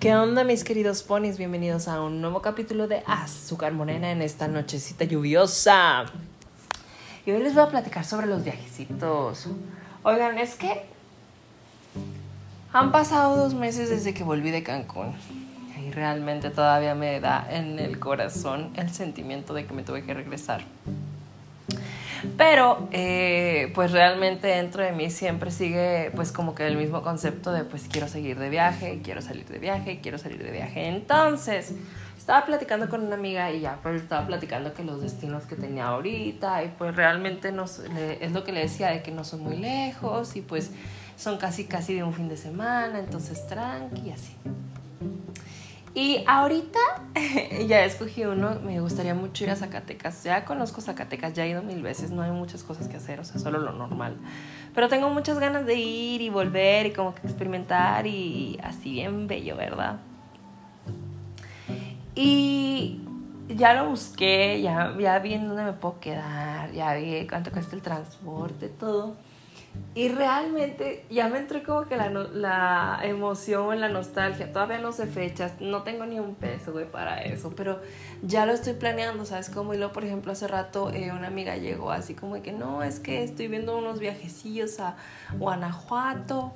¿Qué onda mis queridos ponis? Bienvenidos a un nuevo capítulo de Azúcar Morena en esta nochecita lluviosa. Y hoy les voy a platicar sobre los viajecitos. Oigan, es que han pasado dos meses desde que volví de Cancún. Y realmente todavía me da en el corazón el sentimiento de que me tuve que regresar. Pero, eh, pues realmente dentro de mí siempre sigue, pues como que el mismo concepto de, pues quiero seguir de viaje, quiero salir de viaje, quiero salir de viaje. Entonces, estaba platicando con una amiga y ya, pues estaba platicando que los destinos que tenía ahorita y pues realmente no, es lo que le decía de que no son muy lejos y pues son casi casi de un fin de semana, entonces tranqui así. Y ahorita ya escogí uno, me gustaría mucho ir a Zacatecas. Ya conozco Zacatecas, ya he ido mil veces, no hay muchas cosas que hacer, o sea, solo lo normal. Pero tengo muchas ganas de ir y volver y como que experimentar y así bien bello, ¿verdad? Y ya lo busqué, ya, ya vi en dónde me puedo quedar, ya vi cuánto cuesta el transporte, todo. Y realmente ya me entró como que la, la emoción, la nostalgia. Todavía no sé fechas, no tengo ni un peso, güey, para eso. Pero ya lo estoy planeando, ¿sabes cómo? Y luego, por ejemplo, hace rato eh, una amiga llegó así como de que no, es que estoy viendo unos viajecillos a Guanajuato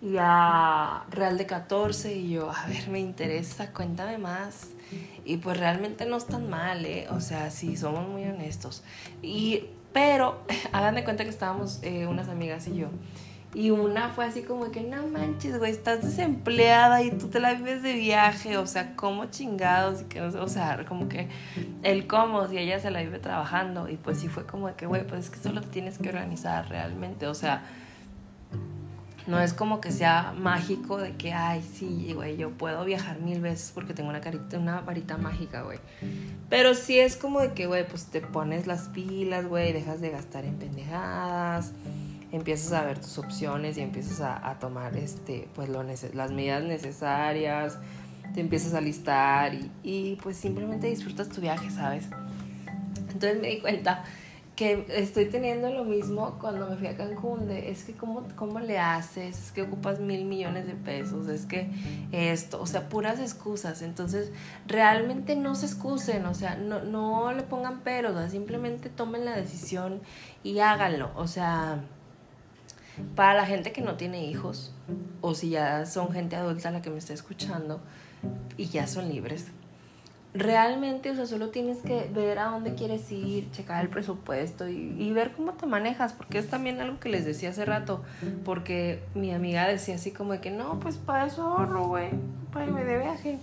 y a Real de 14. Y yo, a ver, me interesa, cuéntame más. Y pues realmente no están mal, ¿eh? O sea, sí, somos muy honestos. Y pero hagan de cuenta que estábamos eh, unas amigas y yo. Y una fue así como que, no manches, güey, estás desempleada y tú te la vives de viaje, o sea, ¿cómo chingados? Y que no sé, o sea, como que el cómo, si ella se la vive trabajando. Y pues sí fue como que, güey, pues es que solo te tienes que organizar realmente, o sea, no es como que sea mágico de que, ay, sí, güey, yo puedo viajar mil veces porque tengo una carita, una varita mágica, güey. Pero sí es como de que, güey, pues te pones las pilas, güey, dejas de gastar en pendejadas, empiezas a ver tus opciones y empiezas a, tomar, este, pues, lo las medidas necesarias, te empiezas a listar y, y pues simplemente disfrutas tu viaje, ¿sabes? Entonces me di cuenta que estoy teniendo lo mismo cuando me fui a Cancún, de, es que cómo, cómo le haces, es que ocupas mil millones de pesos, es que esto, o sea, puras excusas, entonces realmente no se excusen, o sea, no, no le pongan peros, simplemente tomen la decisión y háganlo, o sea, para la gente que no tiene hijos, o si ya son gente adulta la que me está escuchando y ya son libres, realmente, o sea, solo tienes que ver a dónde quieres ir, checar el presupuesto y, ver cómo te manejas, porque es también algo que les decía hace rato, porque mi amiga decía así como de que no, pues para eso ahorro, güey, para irme de viaje.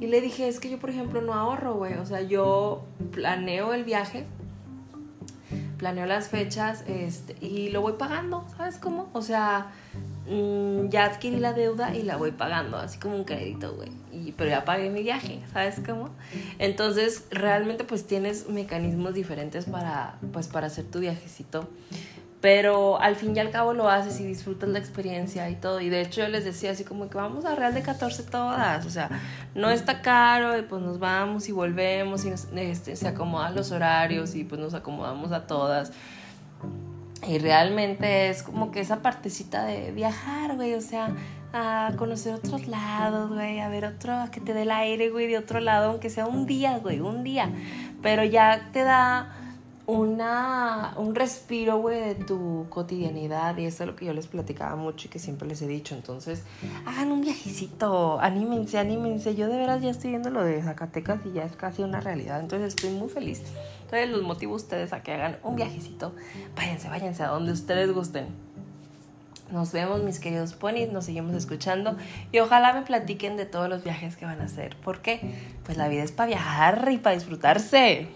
Y le dije, es que yo, por ejemplo, no ahorro, güey, o sea, yo planeo el viaje, planeo las fechas este, y lo voy pagando, ¿sabes cómo? O sea, Mm, ya adquirí la deuda y la voy pagando, así como un crédito, güey. Y, pero ya pagué mi viaje, ¿sabes cómo? Entonces, realmente pues tienes mecanismos diferentes para, pues, para hacer tu viajecito. Pero al fin y al cabo lo haces y disfrutas la experiencia y todo. Y de hecho yo les decía así como que vamos a Real de 14 todas. O sea, no está caro y pues nos vamos y volvemos y este, se acomodan los horarios y pues nos acomodamos a todas. Y realmente es como que esa partecita de viajar, güey, o sea, a conocer otros lados, güey, a ver otro, a que te dé el aire, güey, de otro lado, aunque sea un día, güey, un día. Pero ya te da una, un respiro, de tu cotidianidad. Y eso es lo que yo les platicaba mucho y que siempre les he dicho. Entonces, hagan un viajecito, anímense, anímense. Yo de veras ya estoy viendo lo de Zacatecas y ya es casi una realidad. Entonces, estoy muy feliz. Entonces, los motivo a ustedes a que hagan un viajecito. Váyanse, váyanse a donde ustedes gusten. Nos vemos, mis queridos ponis, nos seguimos escuchando y ojalá me platiquen de todos los viajes que van a hacer. ¿Por qué? Pues la vida es para viajar y para disfrutarse.